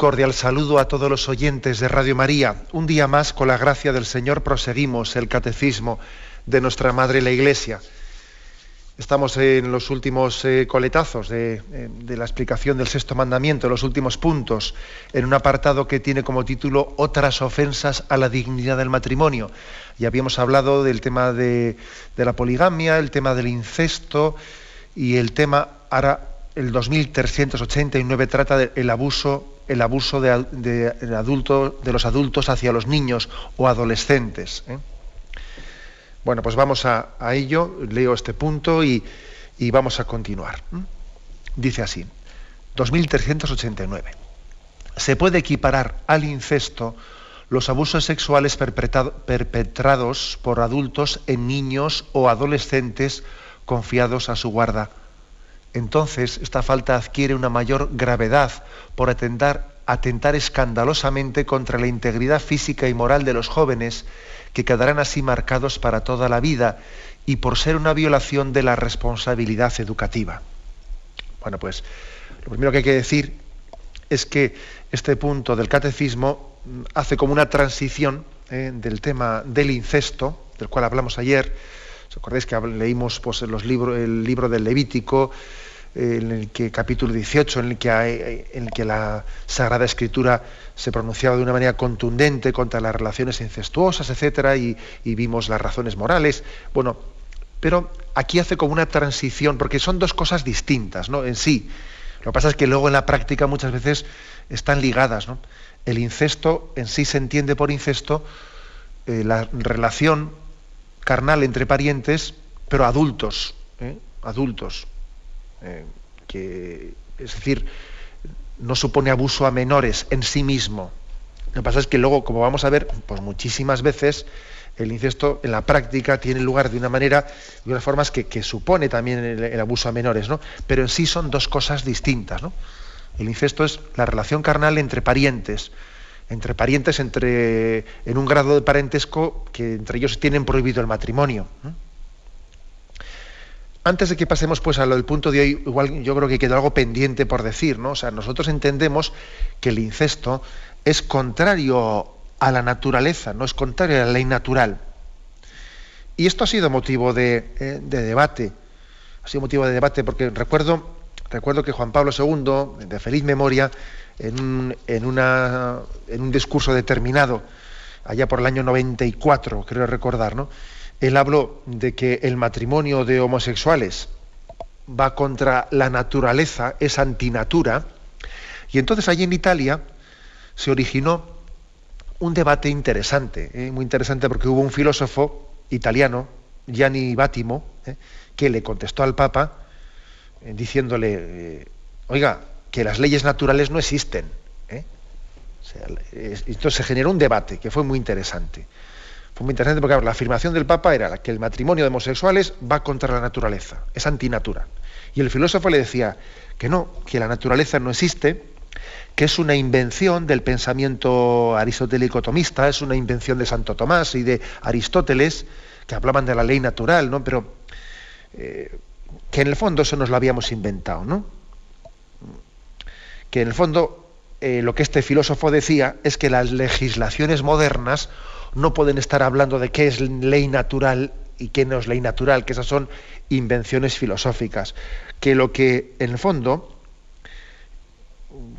Cordial saludo a todos los oyentes de Radio María. Un día más, con la gracia del Señor, proseguimos el catecismo de nuestra Madre la Iglesia. Estamos en los últimos eh, coletazos de, eh, de, la explicación del sexto mandamiento, los últimos puntos, en un apartado que tiene como título Otras ofensas a la dignidad del matrimonio. Ya habíamos hablado del tema de la poligamia, el tema del incesto y el tema, ahora el 2389 trata del abuso el abuso de, de los adultos hacia los niños o adolescentes. ¿eh? Bueno, pues vamos a, ello, leo este punto y, vamos a continuar. Dice así, 2389. Se puede equiparar al incesto los abusos sexuales perpetrados por adultos en niños o adolescentes confiados a su guarda entonces esta falta adquiere una mayor gravedad por atentar, atentar escandalosamente contra la integridad física y moral de los jóvenes, que quedarán así marcados para toda la vida, y por ser una violación de la responsabilidad educativa. Bueno, pues lo primero que hay que decir es que este punto del catecismo mm, hace como una transición eh, del tema del incesto, del cual hablamos ayer, ¿Os acordáis que leímos pues, el libro del Levítico, en el que capítulo 18, en el que, en el que la Sagrada Escritura se pronunciaba de una manera contundente contra las relaciones incestuosas, etcétera, y, vimos las razones morales. Bueno, pero aquí hace como una transición, porque son dos cosas distintas, ¿no? En sí. Lo que pasa es que luego en la práctica muchas veces están ligadas, ¿no? El incesto en sí se entiende por incesto eh, la relación carnal entre parientes, pero adultos, ¿eh? adultos, eh, que, es decir, no supone abuso a menores en sí mismo. Lo que pasa es que luego, como vamos a ver, pues muchísimas veces el incesto en la práctica tiene lugar de una manera, de unas formas que, supone también el, abuso a menores, ¿no? Pero en sí son dos cosas distintas, ¿no? El incesto es la relación carnal entre parientes, entre parientes entre, en un grado de parentesco que entre ellos tienen prohibido el matrimonio. Antes de que pasemos pues a lo del punto de hoy, igual yo creo que queda algo pendiente por decir, ¿no? O sea, nosotros entendemos que el incesto es contrario a la naturaleza, no es contrario a la ley natural. Y esto ha sido motivo de, eh, de debate, ha sido motivo de debate porque recuerdo, recuerdo que Juan Pablo II, de feliz memoria, en un, discurso determinado, allá por el año 94, creo recordar, ¿no? Él habló de que el matrimonio de homosexuales va contra la naturaleza, es antinatura, y entonces allí en Italia se originó un debate interesante, ¿eh? muy interesante porque hubo un filósofo italiano, Gianni Bátimo, ¿eh? que le contestó al Papa eh, diciéndole, oiga, que las leyes naturales no existen. ¿eh? entonces se generó un debate que fue muy interesante. Muy interesante porque la afirmación del Papa era que el matrimonio de homosexuales va contra la naturaleza, es antinatura. Y el filósofo le decía que no, que la naturaleza no existe, que es una invención del pensamiento aristotélico tomista, es una invención de Santo Tomás y de Aristóteles, que hablaban de la ley natural, ¿no? Pero eh, que en el fondo eso nos lo habíamos inventado, ¿no? que en el fondo eh, lo que este filósofo decía es que las legislaciones modernas no pueden estar hablando de qué es ley natural y qué no es ley natural, que esas son invenciones filosóficas, que lo que en el fondo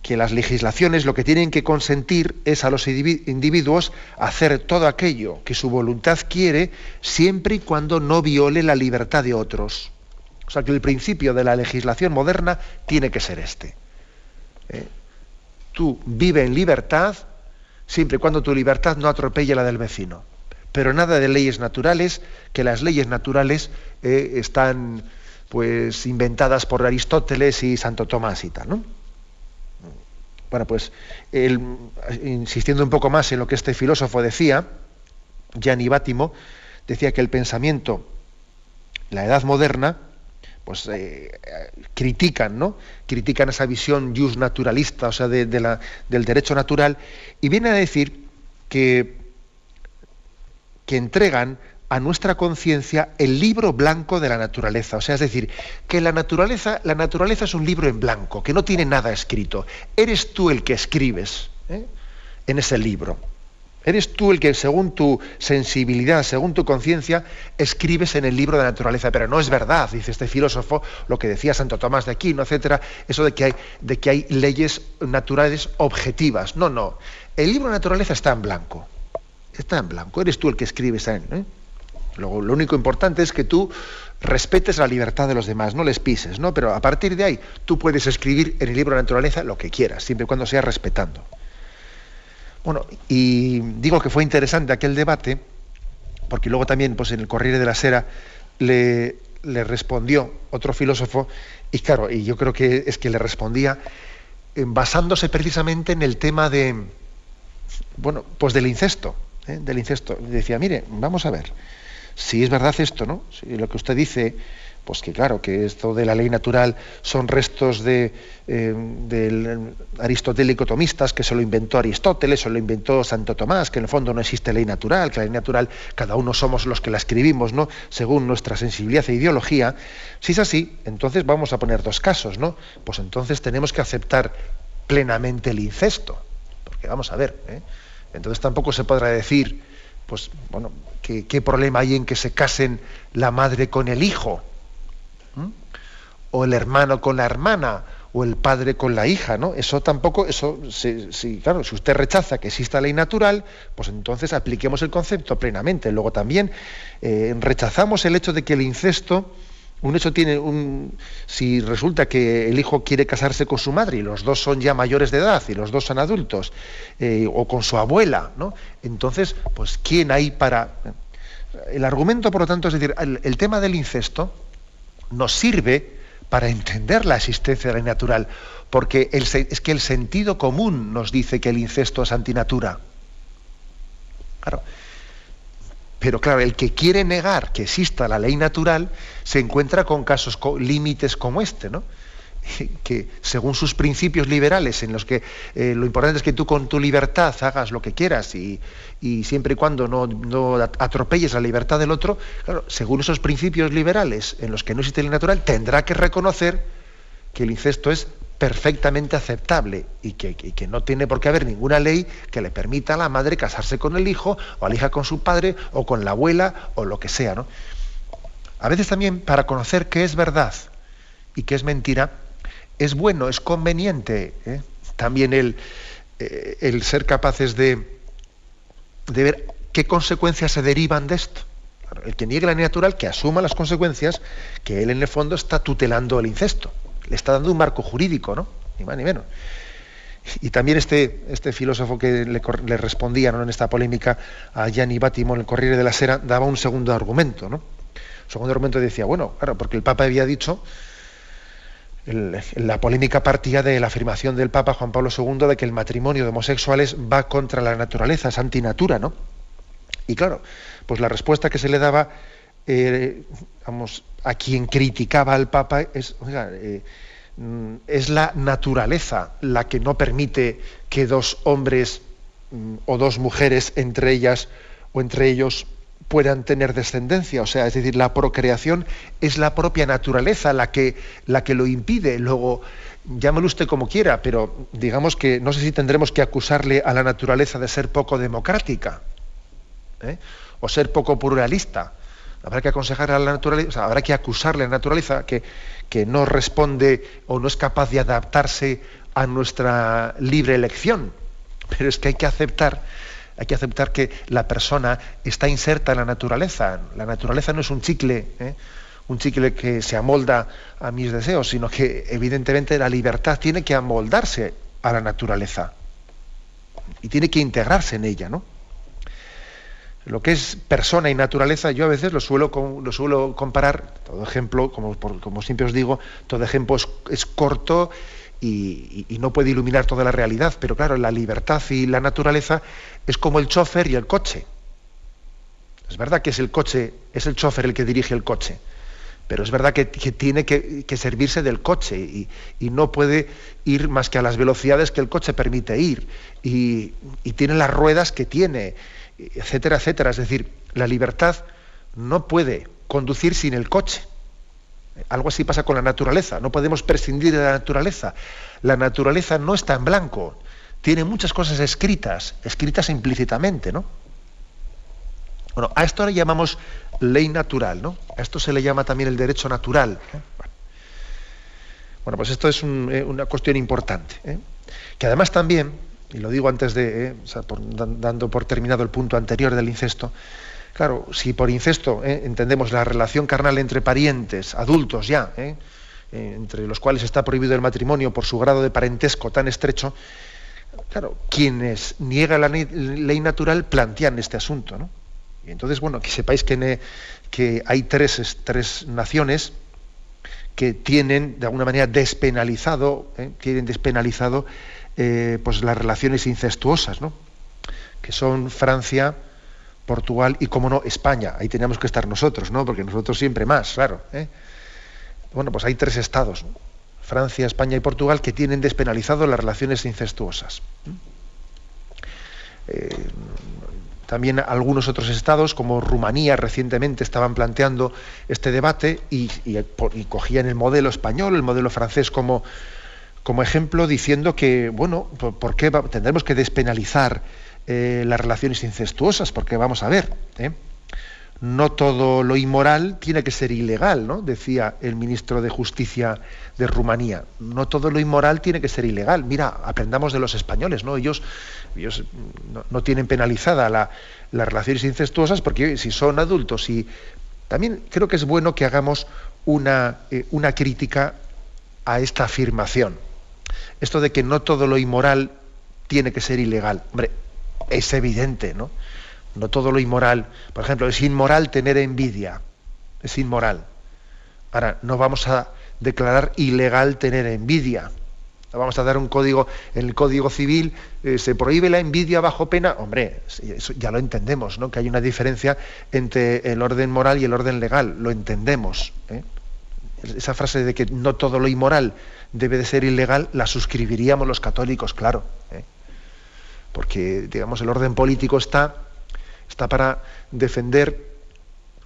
que las legislaciones lo que tienen que consentir es a los individuos hacer todo aquello que su voluntad quiere siempre y cuando no viole la libertad de otros. O sea que el principio de la legislación moderna tiene que ser este. Eh, tú vive en libertad siempre y cuando tu libertad no atropelle la del vecino. Pero nada de leyes naturales, que las leyes naturales eh, están pues inventadas por Aristóteles y Santo Tomás y tal, ¿no? Bueno, pues insistiendo un poco más en lo que este filósofo decía, Gianni Bátimo, decía que el pensamiento, la edad moderna, pues eh, critican, ¿no? Critican esa visión jus naturalista, o sea, de, del derecho natural, y viene a decir que, que entregan a nuestra conciencia el libro blanco de la naturaleza. O sea, es decir, que la naturaleza, la naturaleza es un libro en blanco, que no tiene nada escrito. Eres tú el que escribes ¿eh? en ese libro. Eres tú el que, según tu sensibilidad, según tu conciencia, escribes en el libro de la naturaleza. Pero no es verdad, dice este filósofo, lo que decía Santo Tomás de Aquino, etcétera, eso de que hay, leyes naturales objetivas. No, no. El libro de la naturaleza está en blanco. Está en blanco. Eres tú el que escribes en él. ¿eh? lo único importante es que tú respetes la libertad de los demás, no les pises, ¿no? Pero a partir de ahí tú puedes escribir en el libro de la naturaleza lo que quieras, siempre y cuando sea respetando. Bueno, y digo que fue interesante aquel debate, porque luego también pues, en el Corriere de la Sera le, le respondió otro filósofo, y claro, y yo creo que es que le respondía eh, basándose precisamente en el tema de, bueno, pues del incesto, ¿eh? del incesto. Decía, mire, vamos a ver, si es verdad esto, ¿no? Si lo que usted dice, pues que claro, que esto de la ley natural son restos de, eh, del aristotélico tomistas, que se lo inventó Aristóteles, se lo inventó Santo Tomás, que en el fondo no existe ley natural, que la ley natural cada uno somos los que la escribimos, ¿no? Según nuestra sensibilidad e ideología. Si es así, entonces vamos a poner dos casos, ¿no? Pues entonces tenemos que aceptar plenamente el incesto, porque vamos a ver, ¿eh? entonces tampoco se podrá decir pues bueno, ¿qué, problema hay en que se casen la madre con el hijo? O el hermano con la hermana, o el padre con la hija, ¿no? Eso tampoco, eso, si, claro, si usted rechaza que exista ley natural, pues entonces apliquemos el concepto plenamente. Luego también eh, rechazamos el hecho de que el incesto un hecho tiene un. Si resulta que el hijo quiere casarse con su madre y los dos son ya mayores de edad y los dos son adultos, eh, o con su abuela, ¿no? Entonces, pues, ¿quién hay para.? El argumento, por lo tanto, es decir, el, tema del incesto nos sirve para entender la existencia de la natural, porque es que el sentido común nos dice que el incesto es antinatura. Claro. Pero claro, el que quiere negar que exista la ley natural se encuentra con casos límites como este, ¿no? que según sus principios liberales, en los que eh, lo importante es que tú con tu libertad hagas lo que quieras y, siempre y cuando no, no, atropelles la libertad del otro, claro, según esos principios liberales en los que no existe ley natural, tendrá que reconocer que el incesto es perfectamente aceptable y que, no tiene por qué haber ninguna ley que le permita a la madre casarse con el hijo o a la hija con su padre o con la abuela o lo que sea. ¿no? A veces también para conocer qué es verdad y qué es mentira, es bueno, es conveniente ¿eh? también el, eh, el, ser capaces de, de ver qué consecuencias se derivan de esto. El que niegue la ley natural, que asuma las consecuencias, que él en el fondo está tutelando el incesto le está dando un marco jurídico, ¿no? Ni más ni menos. Y también este, este filósofo que le, respondía ¿no? en esta polémica a Gianni Battimo en el Corriere de la Sera daba un segundo argumento. ¿no? Un segundo argumento decía, bueno, claro, porque el Papa había dicho, la polémica partía de la afirmación del Papa Juan Pablo II de que el matrimonio de homosexuales va contra la naturaleza, es antinatura, ¿no? Y claro, pues la respuesta que se le daba eh, a quien criticaba al Papa es, eh, mm, es la naturaleza la que no permite que dos hombres mm, o dos mujeres entre ellas o entre ellos puedan tener descendencia, o sea, es decir, la procreación es la propia naturaleza la que, la que lo impide. Luego, llámelo usted como quiera, pero digamos que no sé si tendremos que acusarle a la naturaleza de ser poco democrática ¿eh? o ser poco pluralista habrá que aconsejar a la naturaleza, habrá que acusarle a la naturaleza que, que no responde o no es capaz de adaptarse a nuestra libre elección. Pero es que hay que aceptar, hay que aceptar que la persona está inserta en la naturaleza. La naturaleza no es un chicle, ¿eh? un chicle que se amolda a mis deseos, sino que evidentemente la libertad tiene que amoldarse a la naturaleza y tiene que integrarse en ella, ¿no? lo que es persona y naturaleza, yo a veces lo suelo, lo suelo comparar, todo ejemplo, como siempre os digo, todo ejemplo es, corto y, no puede iluminar toda la realidad, pero claro, la libertad y la naturaleza es como el chofer y el coche. Es verdad que es el coche, es el chofer el que dirige el coche, pero es verdad que, tiene que, servirse del coche y, no puede ir más que a las velocidades que el coche permite ir y, y tiene las ruedas que tiene, etcétera, etcétera. Es decir, la libertad no puede conducir sin el coche. Algo así pasa con la naturaleza. No podemos prescindir de la naturaleza. La naturaleza no está en blanco. Tiene muchas cosas escritas, escritas implícitamente, ¿no? Bueno, a esto le llamamos ley natural, ¿no? A esto se le llama también el derecho natural. Bueno, pues esto es eh, una cuestión importante. ¿eh? Que además también, y lo digo antes de, eh, dando por terminado el punto anterior del incesto, Claro, si por incesto ¿eh? entendemos la relación carnal entre parientes, adultos ya, ¿eh? Eh, entre los cuales está prohibido el matrimonio por su grado de parentesco tan estrecho, claro, quienes niegan la ley natural plantean este asunto. ¿no? Y entonces, bueno, que sepáis que, hay tres, tres, naciones que tienen de alguna manera despenalizado, despenalizado pues las relaciones incestuosas, ¿no? que son Francia, Portugal y, como no, España. Ahí teníamos que estar nosotros, ¿no? Porque nosotros siempre más, claro. ¿eh? Bueno, pues hay tres estados, Francia, España y Portugal, que tienen despenalizado las relaciones incestuosas. Eh, también algunos otros estados, como Rumanía, recientemente estaban planteando este debate y, cogían el modelo español, el modelo francés como, como ejemplo, diciendo que, bueno, ¿por qué tendremos que despenalizar eh, las relaciones incestuosas, porque vamos a ver, ¿eh? no todo lo inmoral tiene que ser ilegal, ¿no? Decía el ministro de Justicia de Rumanía. No todo lo inmoral tiene que ser ilegal. Mira, aprendamos de los españoles, ¿no? Ellos, ellos no, tienen penalizada las relaciones incestuosas porque si son adultos y también creo que es bueno que hagamos una, eh, una crítica a esta afirmación. Esto de que no todo lo inmoral tiene que ser ilegal. Hombre, es evidente, ¿no? No todo lo inmoral. Por ejemplo, es inmoral tener envidia. Es inmoral. Ahora, no vamos a declarar ilegal tener envidia. Vamos a dar un código, en el Código Civil eh, se prohíbe la envidia bajo pena. Hombre, eso ya lo entendemos, ¿no? Que hay una diferencia entre el orden moral y el orden legal. Lo entendemos. ¿eh? Esa frase de que no todo lo inmoral debe de ser ilegal, la suscribiríamos los católicos, claro. ¿eh? Porque digamos el orden político está, para defender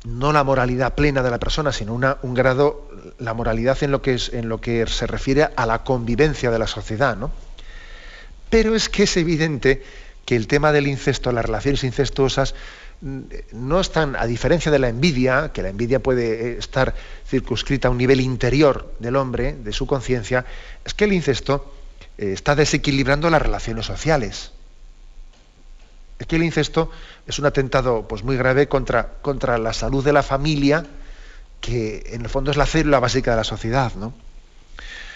no la moralidad plena de la persona, sino un grado, la moralidad en lo, que en lo que se refiere a la convivencia de la sociedad. ¿no? Pero es que es evidente que el tema del incesto, las relaciones incestuosas, mm, no están, a diferencia de la envidia, que la envidia puede eh, estar circunscrita a un nivel interior del hombre, de su conciencia, es que el incesto eh, está desequilibrando las relaciones sociales. Es que el incesto es un atentado pues, muy grave contra, contra la salud de la familia, que en el fondo es la célula básica de la sociedad. ¿no?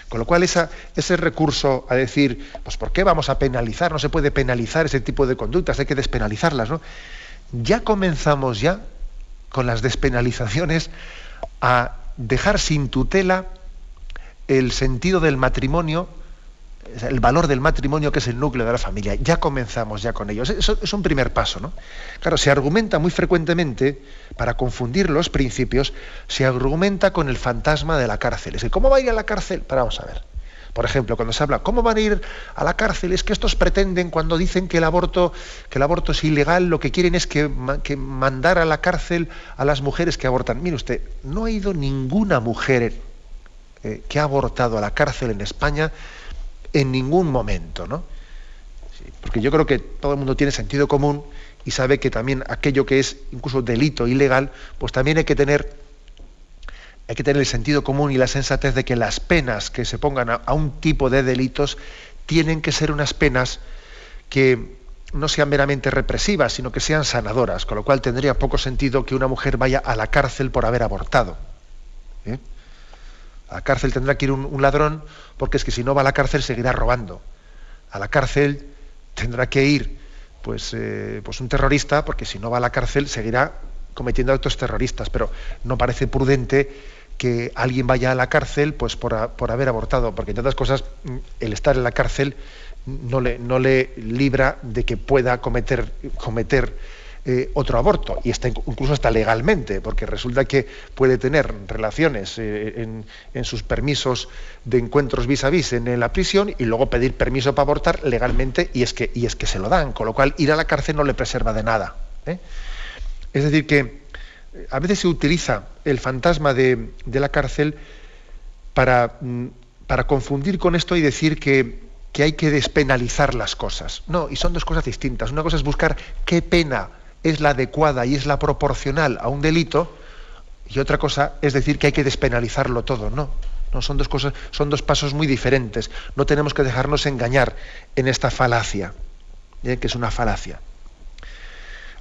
Con lo cual ese recurso a decir, pues ¿por qué vamos a penalizar? No se puede penalizar ese tipo de conductas, hay que despenalizarlas. ¿no? Ya comenzamos ya con las despenalizaciones a dejar sin tutela el sentido del matrimonio el valor del matrimonio que es el núcleo de la familia. Ya comenzamos ya con ello. Eso es un primer paso, ¿no? Claro, se argumenta muy frecuentemente, para confundir los principios, se argumenta con el fantasma de la cárcel. Es decir, ¿cómo va a ir a la cárcel? Pero vamos a ver. Por ejemplo, cuando se habla, ¿cómo van a ir a la cárcel? Es que estos pretenden, cuando dicen que el aborto, que el aborto es ilegal, lo que quieren es que, mandar a la cárcel a las mujeres que abortan. Mire usted, no ha ido ninguna mujer eh, que ha abortado a la cárcel en España en ningún momento, ¿no? porque yo creo que todo el mundo tiene sentido común y sabe que también aquello que es incluso delito ilegal, pues también hay que tener hay que tener el sentido común y la sensatez de que las penas que se pongan a, un tipo de delitos tienen que ser unas penas que no sean meramente represivas, sino que sean sanadoras, con lo cual tendría poco sentido que una mujer vaya a la cárcel por haber abortado. ¿eh? A la cárcel tendrá que ir un, ladrón, porque es que si no va a la cárcel seguirá robando. A la cárcel tendrá que ir pues, eh, pues un terrorista, porque si no va a la cárcel seguirá cometiendo actos terroristas. Pero no parece prudente que alguien vaya a la cárcel pues por, haber abortado, porque entre otras cosas mm, el estar en la cárcel no le, no le libra de que pueda cometer, cometer eh, otro aborto, y está incluso hasta legalmente, porque resulta que puede tener relaciones eh, en, sus permisos de encuentros vis a vis en, la prisión y luego pedir permiso para abortar legalmente y es que, y es que se lo dan, con lo cual ir a la cárcel no le preserva de nada. ¿eh? Es decir, que a veces se utiliza el fantasma de, la cárcel para, mm, para, confundir con esto y decir que, que hay que despenalizar las cosas. No, y son dos cosas distintas. Una cosa es buscar qué pena es la adecuada y es la proporcional a un delito, y otra cosa es decir que hay que despenalizarlo todo. No, no son dos cosas, son dos pasos muy diferentes. No tenemos que dejarnos engañar en esta falacia, ¿eh? que es una falacia.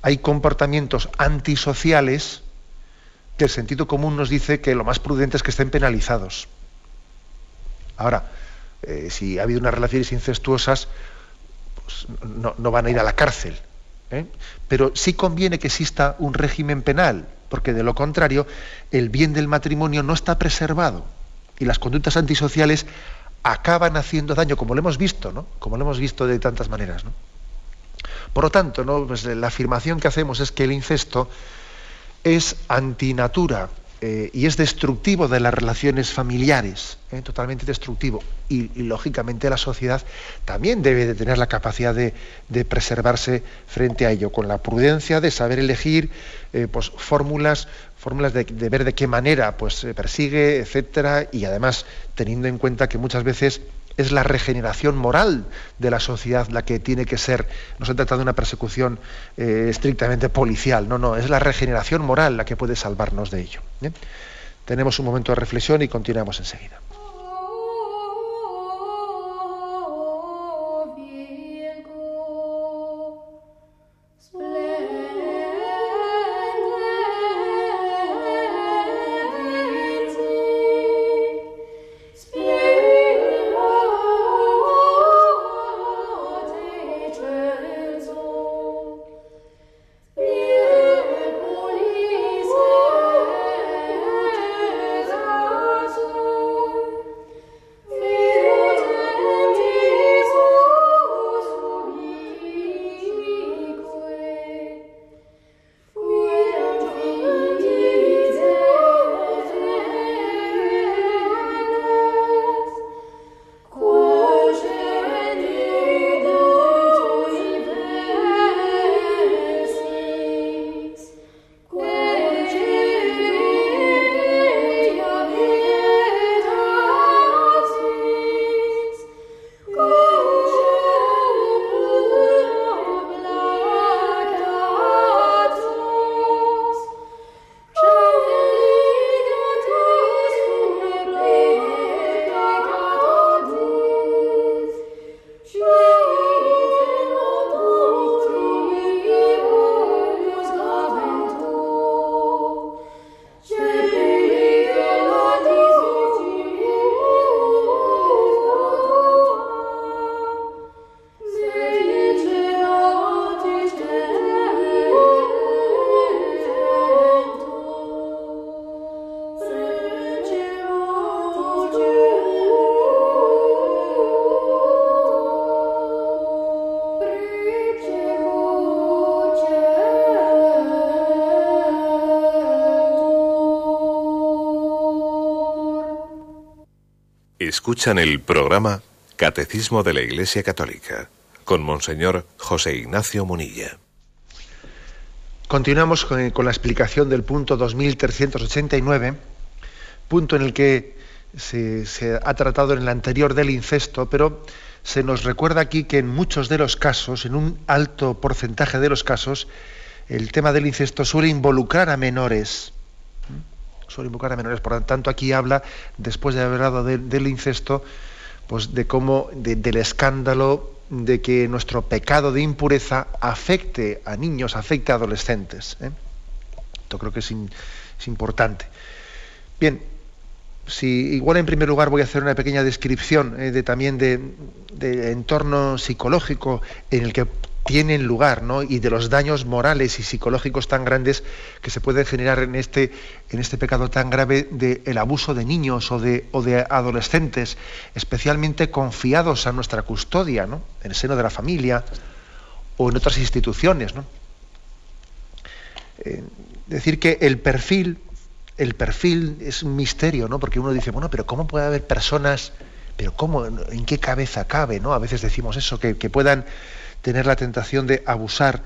Hay comportamientos antisociales que el sentido común nos dice que lo más prudente es que estén penalizados. Ahora, eh, si ha habido unas relaciones incestuosas, pues no van a ir a la cárcel ¿eh? Pero sí conviene que exista un régimen penal, porque de lo contrario el bien del matrimonio no está preservado y las conductas antisociales acaban haciendo daño, como lo hemos visto, ¿no? Como lo hemos visto de tantas maneras, Por lo tanto, ¿no? Pues la afirmación que hacemos es que el incesto es antinatura, eh, y es destructivo de las relaciones familiares, eh, totalmente destructivo. Y, lógicamente la sociedad también debe de tener la capacidad de, preservarse frente a ello, con la prudencia de saber elegir eh, pues, fórmulas, fórmulas de, de, ver de qué manera pues, se persigue, etcétera, y además teniendo en cuenta que muchas veces es la regeneración moral de la sociedad la que tiene que ser, no se trata de una persecución eh, estrictamente policial, no, no, es la regeneración moral la que puede salvarnos de ello. Tenemos un momento de reflexión y continuamos enseguida. Escuchan el programa Catecismo de la Iglesia Católica con Monseñor José Ignacio Munilla. Continuamos con, la explicación del punto 2389, punto en el que se, se, ha tratado en el anterior del incesto, pero se nos recuerda aquí que en muchos de los casos, en un alto porcentaje de los casos, el tema del incesto suele involucrar a menores suele invocar a menores. Por lo tanto, aquí habla, después de haber hablado del incesto, pues de cómo, del escándalo de que nuestro pecado de impureza afecte a niños, afecte a adolescentes. ¿eh? Esto creo que es, importante. Bien, si igual en primer lugar voy a hacer una pequeña descripción eh, de también de, entorno psicológico en el que tienen lugar, ¿no? Y de los daños morales y psicológicos tan grandes que se pueden generar en este, en este pecado tan grave del abuso de niños o de, o de adolescentes, especialmente confiados a nuestra custodia, ¿no? En el seno de la familia o en otras instituciones, ¿no? Eh, decir que el perfil, el perfil es un misterio, ¿no? Porque uno dice, bueno, pero ¿cómo puede haber personas, pero cómo, en qué cabeza cabe, ¿no? A veces decimos eso, que puedan tener la tentación de abusar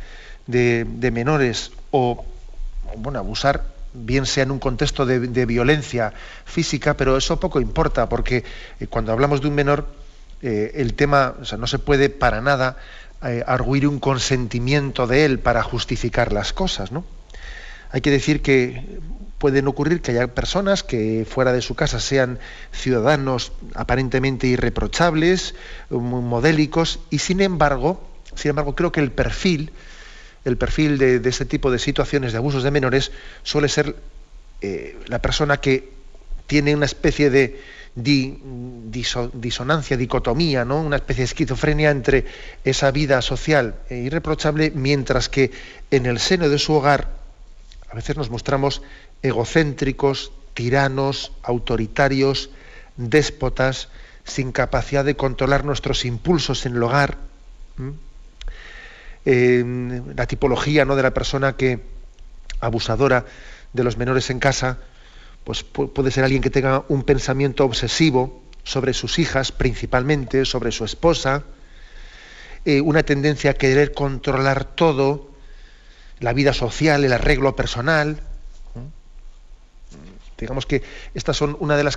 de, menores o, bueno, abusar bien sea en un contexto de, violencia física, pero eso poco importa, porque eh, cuando hablamos de un menor, eh, el tema, o sea, no se puede para nada eh, arguir un consentimiento de él para justificar las cosas, ¿no? Hay que decir que pueden ocurrir que haya personas que fuera de su casa sean ciudadanos aparentemente irreprochables, modélicos, y sin embargo, sin embargo, creo que el perfil, el perfil de, este tipo de situaciones de abusos de menores suele ser eh, la persona que tiene una especie de disonancia, dicotomía, ¿no? una especie de esquizofrenia entre esa vida social e irreprochable, mientras que en el seno de su hogar a veces nos mostramos egocéntricos, tiranos, autoritarios, déspotas, sin capacidad de controlar nuestros impulsos en el hogar la tipología ¿no? de la persona que abusadora de los menores en casa, pues puede ser alguien que tenga un pensamiento obsesivo sobre sus hijas, principalmente, sobre su esposa, eh, una tendencia a querer controlar todo, la vida social, el arreglo personal, Digamos que estas son una de las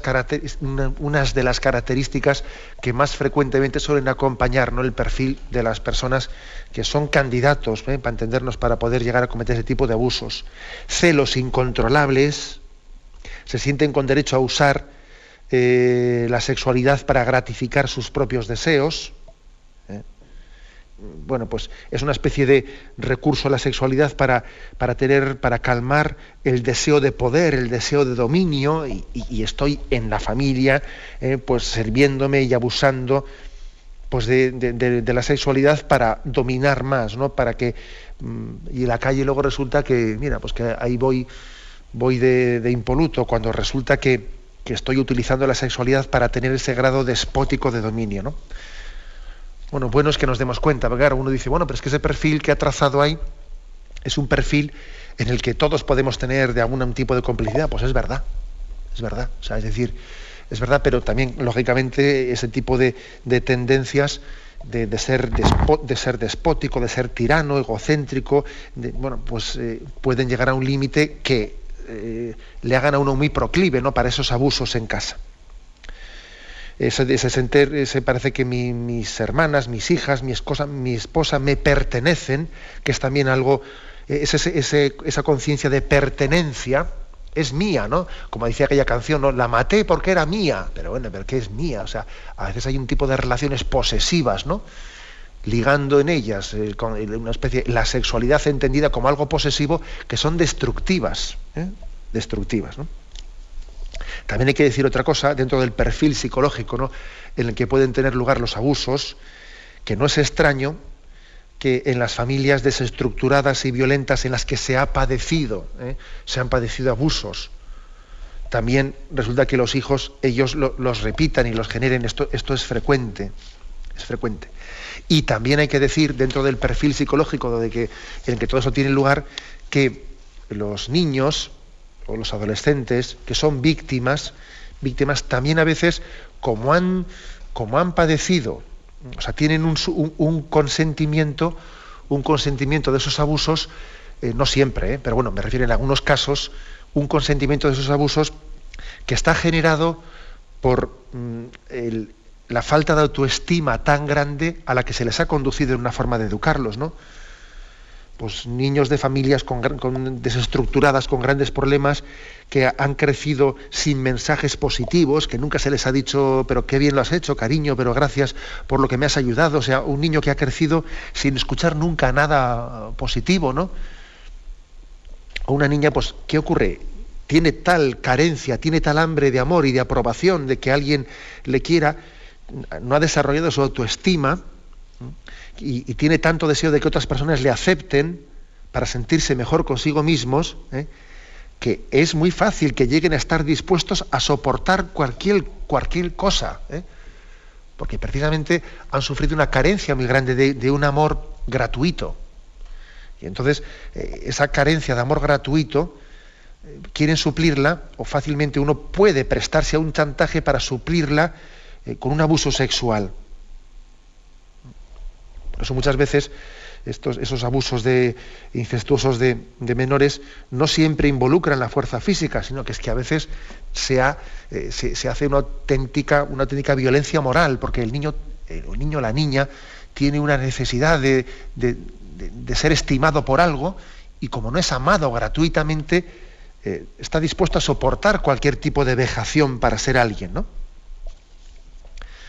unas de las características que más frecuentemente suelen acompañar ¿no? el perfil de las personas que son candidatos, ¿eh? para entendernos, para poder llegar a cometer ese tipo de abusos. Celos incontrolables, se sienten con derecho a usar eh, la sexualidad para gratificar sus propios deseos, bueno, pues es una especie de recurso a la sexualidad para, para tener, para calmar el deseo de poder, el deseo de dominio, y, estoy en la familia, eh, pues sirviéndome y abusando pues de, la sexualidad para dominar más, ¿no? Para que mm, y en la calle luego resulta que, mira, pues que ahí voy, voy de, impoluto, cuando resulta que, que estoy utilizando la sexualidad para tener ese grado despótico de dominio, ¿no? Bueno, bueno es que nos demos cuenta, porque uno dice, bueno, pero es que ese perfil que ha trazado ahí es un perfil en el que todos podemos tener de algún tipo de complicidad, pues es verdad, es verdad, o sea, es decir, es verdad, pero también, lógicamente, ese tipo de, tendencias de, ser de ser despótico, de ser tirano, egocéntrico, bueno, pues eh, pueden llegar a un límite que eh, le hagan a uno muy proclive ¿no? para esos abusos en casa ese, sentir, parece que mis hermanas, mis hijas, mi esposa, mi esposa me pertenecen, que es también algo, esa conciencia de pertenencia, es mía, ¿no? Como decía aquella canción, ¿no? La maté porque era mía, pero bueno, pero ¿qué es mía? O sea, a veces hay un tipo de relaciones posesivas, ¿no? ligando en ellas eh, con una especie la sexualidad entendida como algo posesivo que son destructivas, ¿eh? destructivas, ¿no? También hay que decir otra cosa dentro del perfil psicológico en el que pueden tener lugar los abusos, que no es extraño que en las familias desestructuradas y violentas en las que se ha padecido, ¿eh? se han padecido abusos, también resulta que los hijos ellos los repitan y los generen. Esto, esto es frecuente, es frecuente. Y también hay que decir dentro del perfil psicológico en el que todo eso tiene lugar que los niños o los adolescentes que son víctimas, víctimas también a veces, como han, como han padecido, o sea, tienen un, consentimiento, un consentimiento de esos abusos, eh, no siempre, eh, pero bueno, me refiero en algunos casos, un consentimiento de esos abusos que está generado por mm, la falta de autoestima tan grande a la que se les ha conducido en una forma de educarlos, ¿no? Pues niños de familias desestructuradas, con grandes problemas, que han crecido sin mensajes positivos, que nunca se les ha dicho, pero qué bien lo has hecho, cariño, pero gracias por lo que me has ayudado. O sea, un niño que ha crecido sin escuchar nunca nada positivo, ¿no? O una niña, pues, ¿qué ocurre? Tiene tal carencia, tiene tal hambre de amor y de aprobación, de que alguien le quiera, no ha desarrollado su autoestima, y, tiene tanto deseo de que otras personas le acepten para sentirse mejor consigo mismos, ¿eh? que es muy fácil que lleguen a estar dispuestos a soportar cualquier, cualquier cosa, ¿eh? porque precisamente han sufrido una carencia muy grande de, un amor gratuito. Y entonces eh, esa carencia de amor gratuito quieren suplirla, o fácilmente uno puede prestarse a un chantaje para suplirla con un abuso sexual. Por eso muchas veces esos abusos de, incestuosos de, menores no siempre involucran la fuerza física, sino que es que a veces se, eh, se, hace una auténtica, una auténtica violencia moral, porque el niño, el niño o la niña tiene una necesidad de, ser estimado por algo y como no es amado gratuitamente, eh, está dispuesto a soportar cualquier tipo de vejación para ser alguien, ¿no?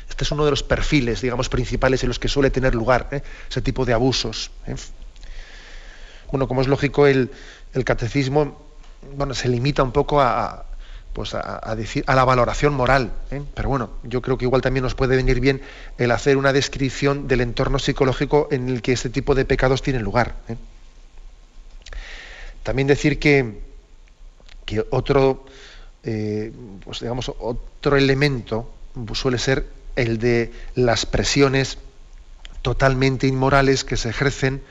Este es uno de los perfiles, digamos, principales en los que suele tener lugar ¿eh? ese tipo de abusos. ¿eh? Bueno, como es lógico, el, catecismo bueno, se limita un poco a, pues a, decir, a la valoración moral. ¿eh? Pero bueno, yo creo que igual también nos puede venir bien el hacer una descripción del entorno psicológico en el que este tipo de pecados tienen lugar. También decir que, que otro, pues digamos, otro elemento suele ser el de las presiones totalmente inmorales que se ejercen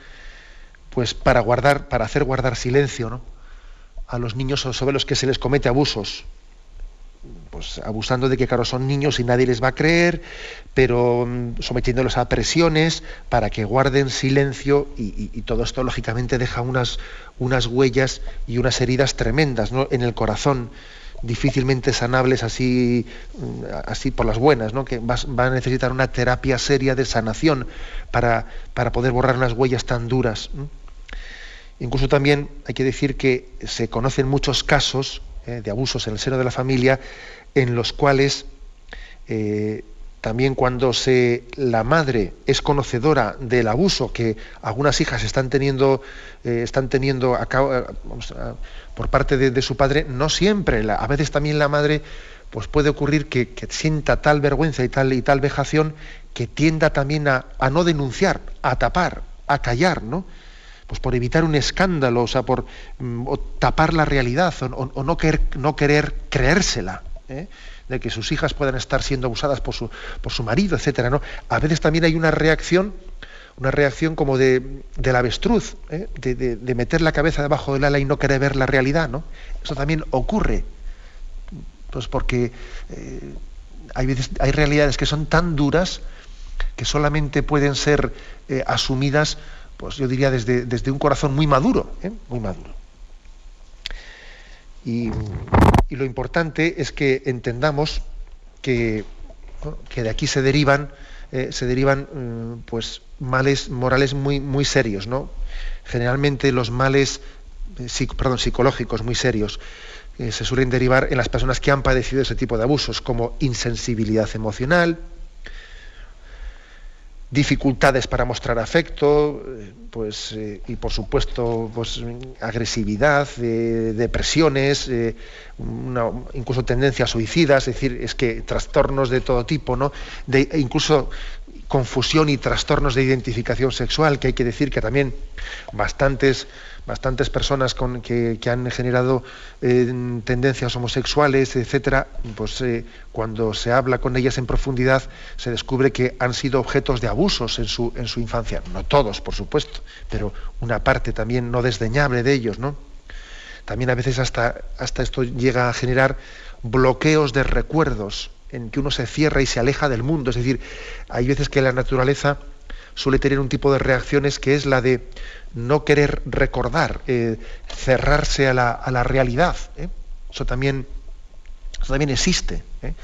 pues para guardar, para hacer guardar silencio ¿no? a los niños sobre los que se les comete abusos. Pues abusando de que, claro, son niños y nadie les va a creer, pero mm, sometiéndolos a presiones para que guarden silencio y, todo esto, lógicamente, deja unas, unas huellas y unas heridas tremendas ¿no? en el corazón difícilmente sanables así, mm, así por las buenas, ¿no? que va, a necesitar una terapia seria de sanación para, para poder borrar unas huellas tan duras. Incluso también hay que decir que se conocen muchos casos eh, de abusos en el seno de la familia en los cuales eh, también cuando se, la madre es conocedora del abuso que algunas hijas están teniendo, eh, están teniendo a cabo, eh, por parte de, su padre, no siempre, a veces también la madre pues puede ocurrir que, sienta tal vergüenza y tal, y tal vejación que tienda también a, no denunciar, a tapar, a callar, ¿no? Pues por evitar un escándalo, o sea, por mm, tapar la realidad o, no, querer, no querer creérsela. ¿eh? De que sus hijas puedan estar siendo abusadas por su, por su marido, etcétera, ¿no? A veces también hay una reacción, una reacción como de, del avestruz, ¿eh? de, meter la cabeza debajo del ala y no querer ver la realidad, ¿no? Eso también ocurre. Pues porque eh, hay, hay realidades que son tan duras que solamente pueden ser eh, asumidas, pues yo diría, desde, desde un corazón muy maduro, muy maduro. Y, lo importante es que entendamos que, que de aquí se derivan, eh, se derivan mm, pues, males morales muy, muy serios. ¿no? Generalmente los males eh, psicológicos muy serios eh, se suelen derivar en las personas que han padecido ese tipo de abusos, como insensibilidad emocional, dificultades para mostrar afecto, eh, pues, eh, y por supuesto pues, agresividad, depresiones, eh, incluso tendencias suicidas, es decir, es que trastornos de todo tipo, ¿no? De, e incluso confusión y trastornos de identificación sexual, que hay que decir que también bastantes bastantes personas con, que, han generado eh, tendencias homosexuales, etcétera, pues eh, cuando se habla con ellas en profundidad se descubre que han sido objetos de abusos en su, en su infancia. No todos, por supuesto, pero una parte también no desdeñable de ellos, ¿no? También a veces hasta, hasta esto llega a generar bloqueos de recuerdos en que uno se cierra y se aleja del mundo. Es decir, hay veces que la naturaleza suele tener un tipo de reacciones que es la de no querer recordar, eh, cerrarse a la, realidad. ¿eh? Eso, también, también existe. ¿eh?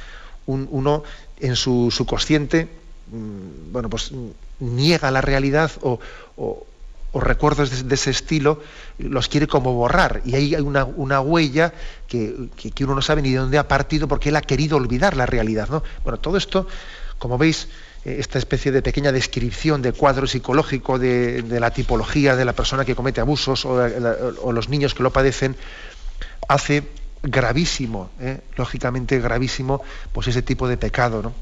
uno en su, consciente mm, bueno, pues, niega la realidad o, recuerdos de, ese estilo los quiere como borrar. Y ahí hay una, huella que, que, uno no sabe ni de dónde ha partido porque él ha querido olvidar la realidad. ¿no? Bueno, todo esto, como veis, esta especie de pequeña descripción de cuadro psicológico de, la tipología de la persona que comete abusos o, los niños que lo padecen, hace gravísimo, eh, lógicamente gravísimo, pues ese tipo de pecado.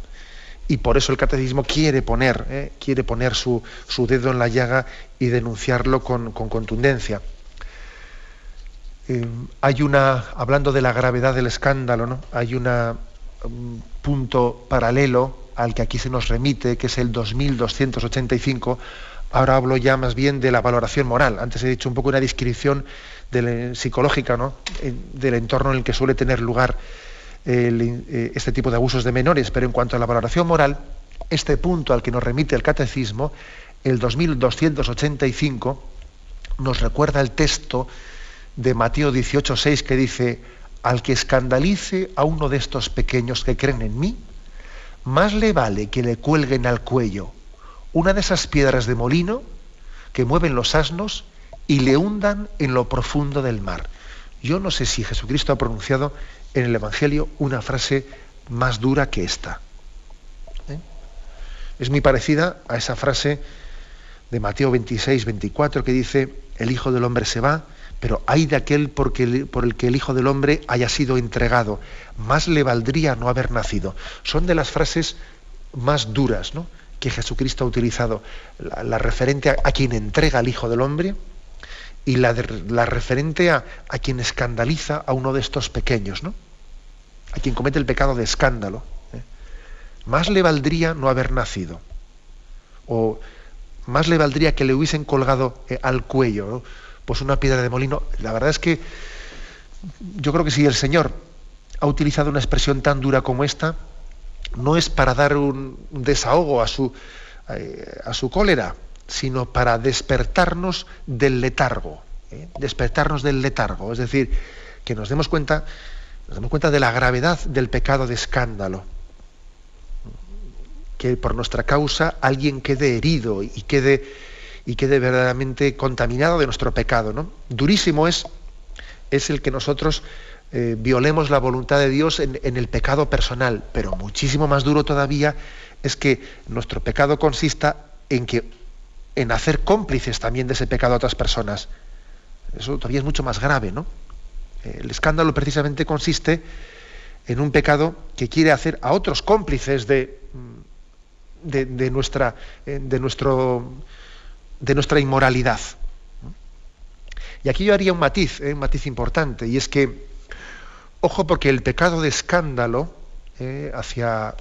y por eso el catecismo quiere poner, ¿eh? quiere poner su, dedo en la llaga y denunciarlo con, contundencia. Eh, hay una, hablando de la gravedad del escándalo, ¿no? hay un punto paralelo al que aquí se nos remite, que es el 2285. Ahora hablo ya más bien de la valoración moral. Antes he dicho un poco una descripción psicológica ¿no? del entorno en el que suele tener lugar eh, este tipo de abusos de menores, pero en cuanto a la valoración moral, este punto al que nos remite el catecismo, el 2285, nos recuerda el texto de Mateo 18:6 que dice, al que escandalice a uno de estos pequeños que creen en mí, más le vale que le cuelguen al cuello una de esas piedras de molino que mueven los asnos y le hundan en lo profundo del mar. Yo no sé si Jesucristo ha pronunciado en el Evangelio una frase más dura que esta. ¿Eh? Es muy parecida a esa frase de Mateo 26, 24 que dice, el Hijo del Hombre se va, pero hay de aquel por, por el que el Hijo del Hombre haya sido entregado. Más le valdría no haber nacido. Son de las frases más duras que Jesucristo ha utilizado. La, referente a, a, quien entrega al Hijo del Hombre y la, referente a, quien escandaliza a uno de estos pequeños, ¿no? a quien comete el pecado de escándalo. ¿eh? Más le valdría no haber nacido, o más le valdría que le hubiesen colgado eh, al cuello pues una piedra de molino. La verdad es que yo creo que si el Señor ha utilizado una expresión tan dura como esta, no es para dar un, desahogo a su, eh, a su cólera, sino para despertarnos del letargo, ¿eh? despertarnos del letargo, es decir, que nos demos cuenta, nos demos cuenta de la gravedad del pecado de escándalo, que por nuestra causa alguien quede herido y quede, y quede verdaderamente contaminado de nuestro pecado. ¿no? Durísimo es, es el que nosotros eh, violemos la voluntad de Dios en, el pecado personal, pero muchísimo más duro todavía es que nuestro pecado consista en que en hacer cómplices también de ese pecado a otras personas. Eso todavía es mucho más grave, ¿no? El escándalo precisamente consiste en un pecado que quiere hacer a otros cómplices de, de, nuestra, eh, de, nuestro, de nuestra inmoralidad. Y aquí yo haría un matiz, eh, un matiz importante, y es que, ojo, porque el pecado de escándalo eh, hacia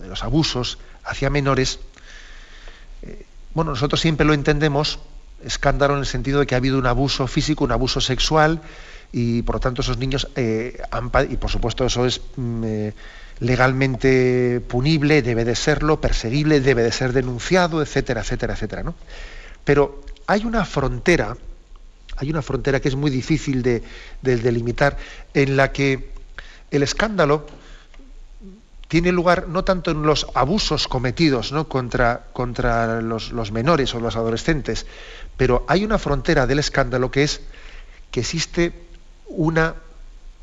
de los abusos hacia menores bueno, nosotros siempre lo entendemos escándalo en el sentido de que ha habido un abuso físico, un abuso sexual, y por lo tanto esos niños eh, han, y por supuesto eso es mm, eh, legalmente punible, debe de serlo, perseguible, debe de ser denunciado, etcétera, etcétera, etcétera. ¿no? Pero hay una frontera, hay una frontera que es muy difícil de delimitar, en la que el escándalo tiene lugar no tanto en los abusos cometidos contra, contra los, menores o los adolescentes, pero hay una frontera del escándalo que es que existe una,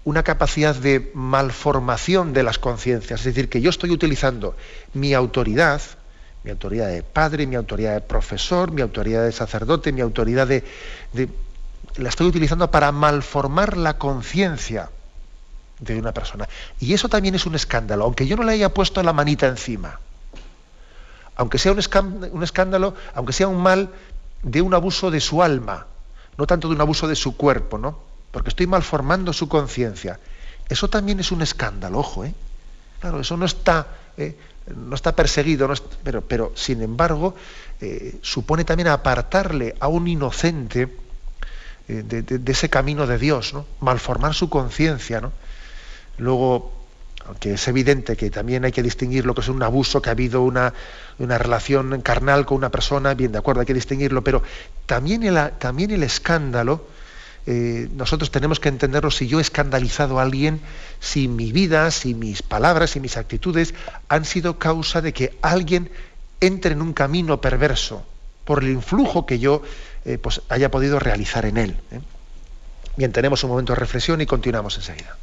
una capacidad de malformación de las conciencias, es decir, que yo estoy utilizando mi autoridad, mi autoridad de padre, mi autoridad de profesor, mi autoridad de sacerdote, mi autoridad de la estoy utilizando para malformar la conciencia de una persona. Y eso también es un escándalo, aunque yo no le haya puesto la manita encima. Aunque sea un escándalo, aunque sea un mal de un abuso de su alma, no tanto de un abuso de su cuerpo, ¿no? Porque estoy malformando su conciencia. Eso también es un escándalo, ojo, ¿eh? Claro, eso no está, ¿eh? No está perseguido, pero, pero, sin embargo eh, supone también apartarle a un inocente eh, de, de, ese camino de Dios, ¿no? Malformar su conciencia, ¿no? Luego, aunque es evidente que también hay que distinguir lo que es un abuso, que ha habido una, relación carnal con una persona, bien, de acuerdo, hay que distinguirlo, pero también el, también el escándalo, eh, nosotros tenemos que entenderlo si yo he escandalizado a alguien, si mi vida, si mis palabras, si mis actitudes han sido causa de que alguien entre en un camino perverso por el influjo que yo eh, pues haya podido realizar en él. ¿eh? Bien, tenemos un momento de reflexión y continuamos enseguida.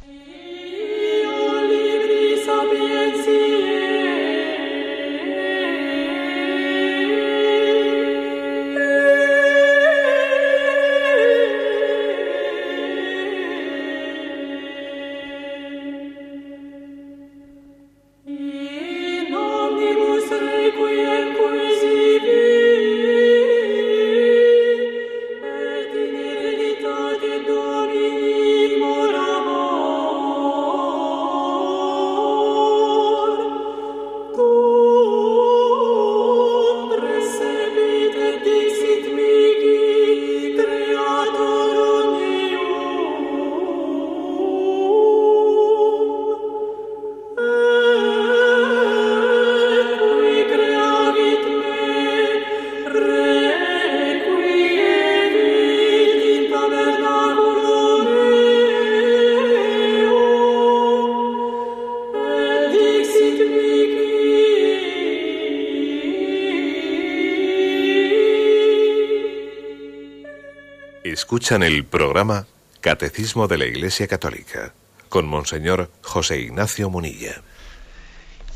Escuchan el programa Catecismo de la Iglesia Católica con Monseñor José Ignacio Munilla.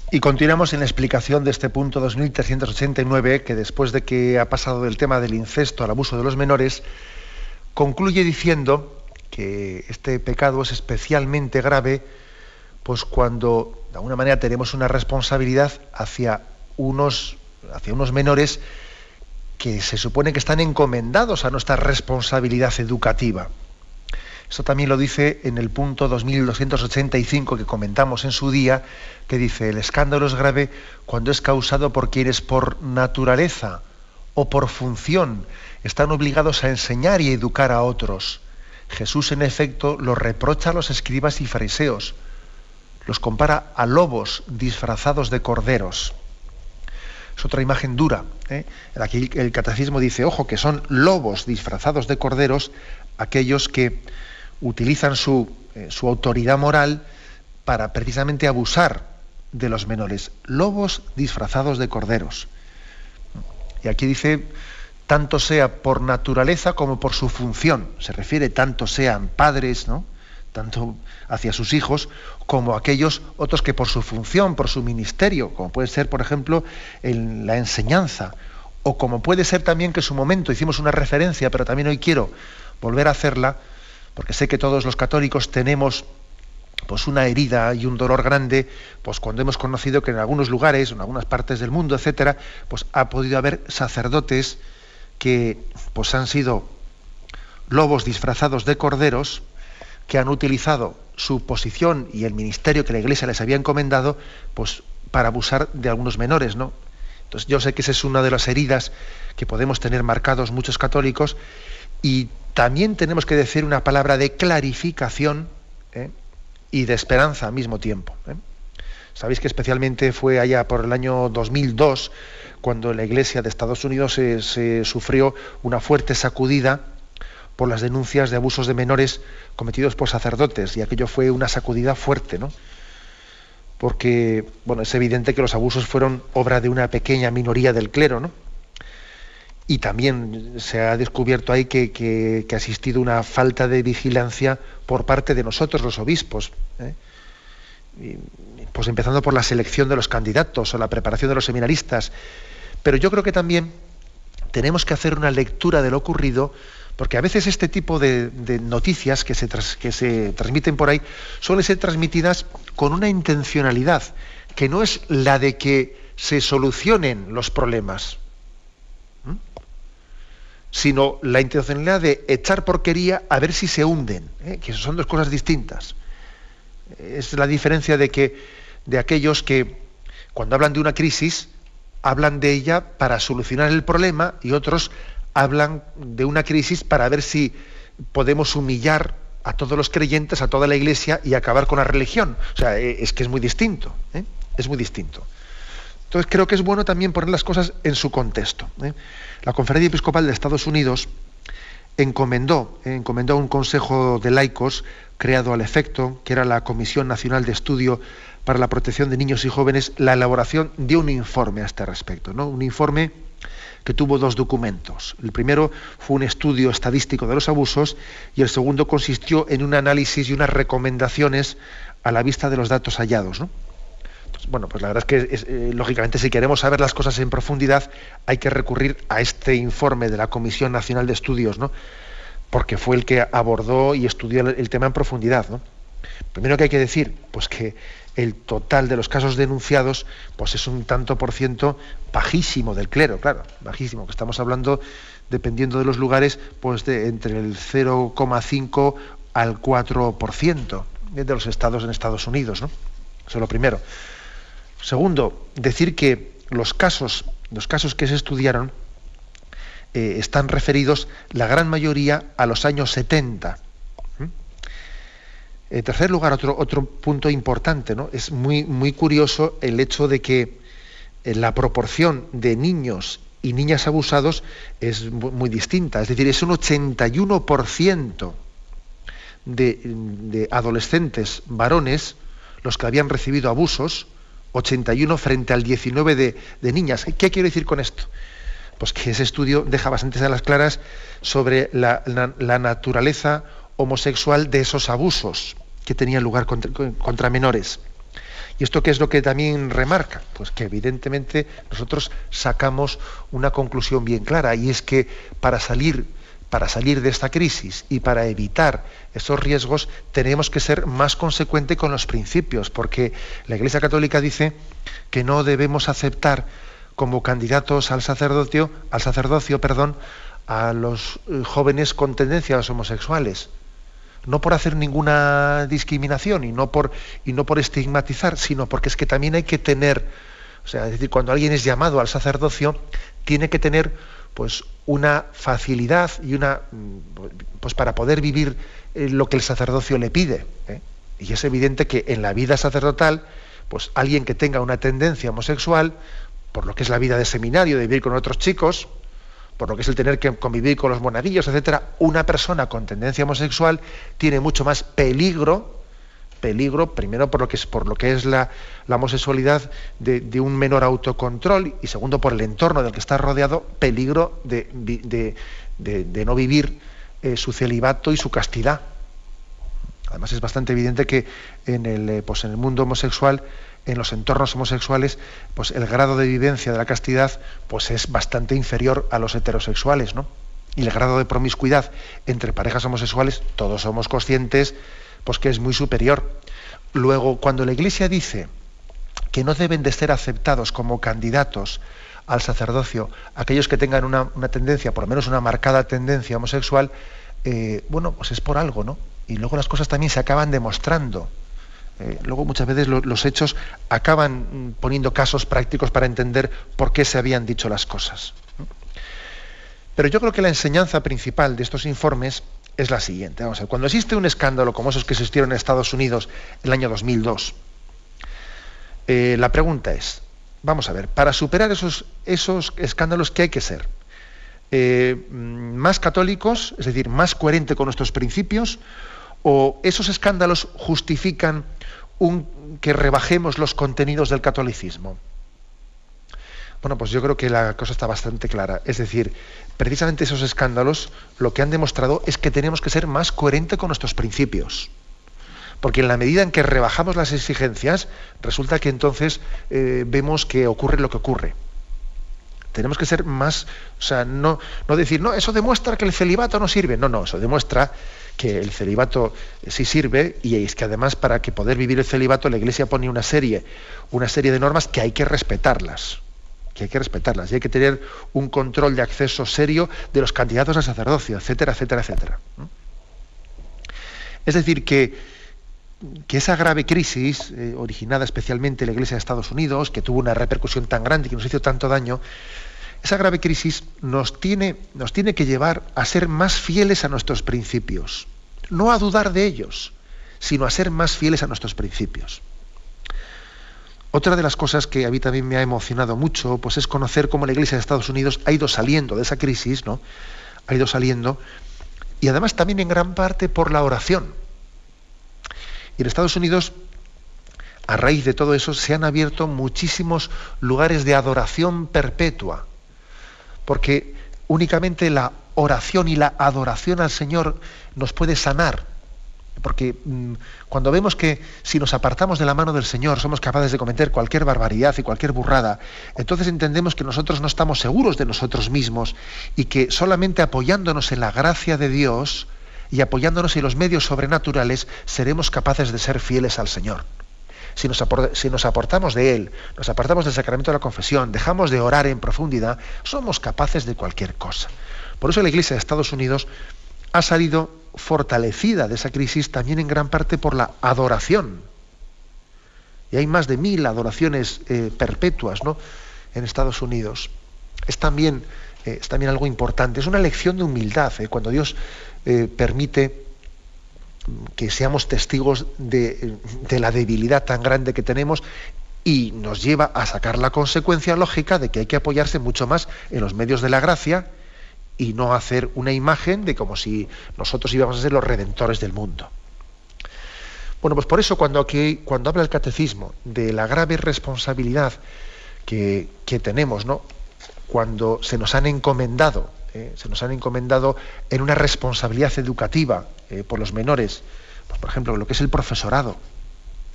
Y continuamos en la explicación de este punto 2389, que después de que ha pasado del tema del incesto al abuso de los menores, concluye diciendo que este pecado es especialmente grave, pues cuando de alguna manera tenemos una responsabilidad hacia unos, hacia unos menores que se supone que están encomendados a nuestra responsabilidad educativa. Esto también lo dice en el punto 2285 que comentamos en su día, que dice, el escándalo es grave cuando es causado por quienes por naturaleza o por función están obligados a enseñar y educar a otros. Jesús, en efecto, los reprocha a los escribas y fariseos, los compara a lobos disfrazados de corderos. Es otra imagen dura. ¿eh? Aquí el catecismo dice, ojo, que son lobos disfrazados de corderos aquellos que utilizan su, eh, su autoridad moral para precisamente abusar de los menores. Lobos disfrazados de corderos. Y aquí dice, tanto sea por naturaleza como por su función. Se refiere tanto sean padres, ¿no? Tanto hacia sus hijos, como aquellos otros que por su función, por su ministerio, como puede ser, por ejemplo, en la enseñanza, o como puede ser también que en su momento hicimos una referencia, pero también hoy quiero volver a hacerla, porque sé que todos los católicos tenemos pues una herida y un dolor grande, pues cuando hemos conocido que en algunos lugares, en algunas partes del mundo, etcétera, pues ha podido haber sacerdotes que pues han sido lobos disfrazados de corderos, que han utilizado su posición y el ministerio que la Iglesia les había encomendado, pues para abusar de algunos menores, ¿no? Entonces yo sé que esa es una de las heridas que podemos tener marcados muchos católicos y también tenemos que decir una palabra de clarificación ¿eh? y de esperanza al mismo tiempo. ¿eh? Sabéis que especialmente fue allá por el año 2002 cuando la Iglesia de Estados Unidos se sufrió una fuerte sacudida por las denuncias de abusos de menores cometidos por sacerdotes y aquello fue una sacudida fuerte, ¿no? Porque, bueno, es evidente que los abusos fueron obra de una pequeña minoría del clero, ¿no? Y también se ha descubierto ahí que, ha existido una falta de vigilancia por parte de nosotros, los obispos. ¿eh? pues empezando por la selección de los candidatos o la preparación de los seminaristas. Pero yo creo que también tenemos que hacer una lectura de lo ocurrido porque a veces este tipo de, noticias que se, transmiten por ahí suelen ser transmitidas con una intencionalidad, que no es la de que se solucionen los problemas, sino la intencionalidad de echar porquería a ver si se hunden, ¿eh? que son dos cosas distintas. Es la diferencia de que de aquellos que cuando hablan de una crisis hablan de ella para solucionar el problema y otros hablan de una crisis para ver si podemos humillar a todos los creyentes, a toda la iglesia y acabar con la religión. O sea, eh, es que es muy distinto, ¿eh? es muy distinto. Entonces creo que es bueno también poner las cosas en su contexto. ¿eh? La Conferencia Episcopal de Estados Unidos encomendó, encomendó un consejo de laicos creado al efecto, que era la Comisión Nacional de Estudio para la Protección de Niños y Jóvenes, la elaboración de un informe a este respecto. ¿no? Un informe que tuvo dos documentos. El primero fue un estudio estadístico de los abusos y el segundo consistió en un análisis y unas recomendaciones a la vista de los datos hallados. bueno, pues la verdad es que eh, lógicamente si queremos saber las cosas en profundidad hay que recurrir a este informe de la Comisión Nacional de Estudios, ¿no? porque fue el que abordó y estudió el, tema en profundidad. Primero que hay que decir, pues que el total de los casos denunciados pues es un tanto por ciento bajísimo del clero, claro, bajísimo, que estamos hablando, dependiendo de los lugares, pues de entre el 0,5 al 4% de los estados en Estados Unidos, ¿no? Eso es lo primero. Segundo, decir que los casos, los casos que se estudiaron eh, están referidos, la gran mayoría, a los años 70 en tercer lugar, otro, otro punto importante, ¿no? es muy, muy curioso el hecho de que eh, la proporción de niños y niñas abusados es muy, distinta. Es decir, es un 81% de, adolescentes varones los que habían recibido abusos, 81 frente al 19 de, de niñas. ¿Qué quiero decir con esto? pues que ese estudio deja bastantes a las claras sobre la, naturaleza homosexual de esos abusos que tenían lugar contra, menores. ¿Y esto qué es lo que también remarca? Pues que evidentemente nosotros sacamos una conclusión bien clara y es que para salir, para salir de esta crisis y para evitar esos riesgos tenemos que ser más consecuentes con los principios, porque la Iglesia Católica dice que no debemos aceptar como candidatos al sacerdocio, al sacerdocio, perdón, a los eh, jóvenes con tendencias homosexuales. No por hacer ninguna discriminación y no por, y no por estigmatizar, sino porque es que también hay que tener, o sea, es decir, cuando alguien es llamado al sacerdocio, tiene que tener pues una facilidad y una pues para poder vivir eh, lo que el sacerdocio le pide. ¿eh? Y es evidente que en la vida sacerdotal, pues alguien que tenga una tendencia homosexual, por lo que es la vida de seminario, de vivir con otros chicos, por lo que es el tener que convivir con los monaguillos, etcétera, una persona con tendencia homosexual tiene mucho más peligro, peligro, primero por lo que es, por lo que es la, homosexualidad de, un menor autocontrol y segundo por el entorno del que está rodeado, peligro de, no vivir eh, su celibato y su castidad. Además es bastante evidente que en el, eh, pues en el mundo homosexual en los entornos homosexuales, pues el grado de vivencia de la castidad pues es bastante inferior a los heterosexuales, ¿no? Y el grado de promiscuidad entre parejas homosexuales, todos somos conscientes, pues que es muy superior. Luego, cuando la Iglesia dice que no deben de ser aceptados como candidatos al sacerdocio aquellos que tengan una, tendencia, por lo menos una marcada tendencia homosexual, eh, bueno, pues es por algo, ¿no? Y luego las cosas también se acaban demostrando. Eh, luego muchas veces los hechos acaban mm, poniendo casos prácticos para entender por qué se habían dicho las cosas. Pero yo creo que la enseñanza principal de estos informes es la siguiente. Cuando existe un escándalo como esos que existieron en Estados Unidos en el año 2002, eh, la pregunta es, vamos a ver, para superar esos, esos escándalos, ¿qué hay que ser? Eh, mm, ¿Más católicos, es decir, más coherente con nuestros principios? ¿O esos escándalos justifican que rebajemos los contenidos del catolicismo? Bueno, pues yo creo que la cosa está bastante clara. Es decir, precisamente esos escándalos lo que han demostrado es que tenemos que ser más coherentes con nuestros principios. Porque en la medida en que rebajamos las exigencias, resulta que entonces eh, vemos que ocurre lo que ocurre. Tenemos que ser más, o sea, no, no decir, no, eso demuestra que el celibato no sirve. No, no, eso demuestra que el celibato sí sirve y es que además para que poder vivir el celibato la Iglesia pone una serie, una serie de normas que hay que respetarlas, que hay que respetarlas y hay que tener un control de acceso serio de los candidatos al sacerdocio, etcétera, etcétera, etcétera. Es decir, que, que esa grave crisis, eh, originada especialmente en la Iglesia de Estados Unidos, que tuvo una repercusión tan grande y que nos hizo tanto daño, esa grave crisis nos tiene, nos tiene que llevar a ser más fieles a nuestros principios, no a dudar de ellos, sino a ser más fieles a nuestros principios. Otra de las cosas que a mí también me ha emocionado mucho, pues es conocer cómo la Iglesia de Estados Unidos ha ido saliendo de esa crisis, ¿no? Ha ido saliendo, y además también en gran parte por la oración. Y en Estados Unidos, a raíz de todo eso, se han abierto muchísimos lugares de adoración perpetua porque únicamente la oración y la adoración al Señor nos puede sanar. Porque mm, cuando vemos que si nos apartamos de la mano del Señor somos capaces de cometer cualquier barbaridad y cualquier burrada, entonces entendemos que nosotros no estamos seguros de nosotros mismos y que solamente apoyándonos en la gracia de Dios y apoyándonos en los medios sobrenaturales seremos capaces de ser fieles al Señor si nos, aportamos de Él, nos apartamos del sacramento de la confesión, dejamos de orar en profundidad, somos capaces de cualquier cosa. Por eso la Iglesia de Estados Unidos ha salido fortalecida de esa crisis también en gran parte por la adoración. Y hay más de mil adoraciones eh, perpetuas ¿no? en Estados Unidos. Es también, eh, es también algo importante, es una lección de humildad, ¿eh? cuando Dios permite que seamos testigos de, la debilidad tan grande que tenemos y nos lleva a sacar la consecuencia lógica de que hay que apoyarse mucho más en los medios de la gracia y no hacer una imagen de como si nosotros íbamos a ser los redentores del mundo. Bueno, pues por eso cuando, aquí, cuando habla el catecismo de la grave responsabilidad que, que tenemos, ¿no? cuando se nos han encomendado, eh, se nos han encomendado en una responsabilidad educativa eh, por los menores, pues, por ejemplo, lo que es el profesorado,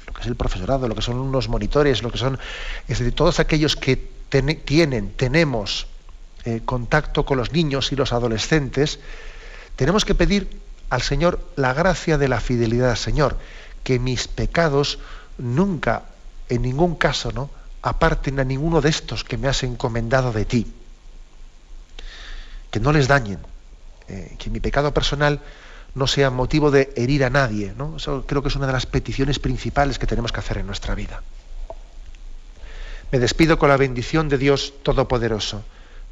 lo que es el profesorado, lo que son unos monitores, lo que son, es decir, todos aquellos que tienen, tenemos eh, contacto con los niños y los adolescentes, tenemos que pedir al Señor la gracia de la fidelidad, Señor, que mis pecados nunca, en ningún caso, ¿no? aparten a ninguno de estos que me has encomendado de ti. Que no les dañen. Eh, que mi pecado personal no sea motivo de herir a nadie. ¿no? Eso creo que es una de las peticiones principales que tenemos que hacer en nuestra vida. Me despido con la bendición de Dios Todopoderoso,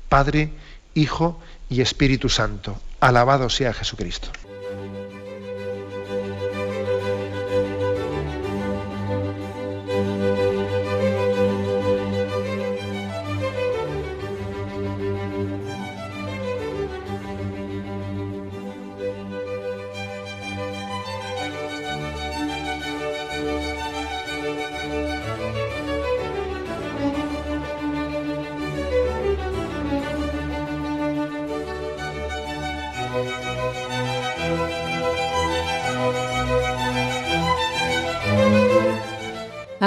Padre, Hijo y Espíritu Santo. Alabado sea Jesucristo.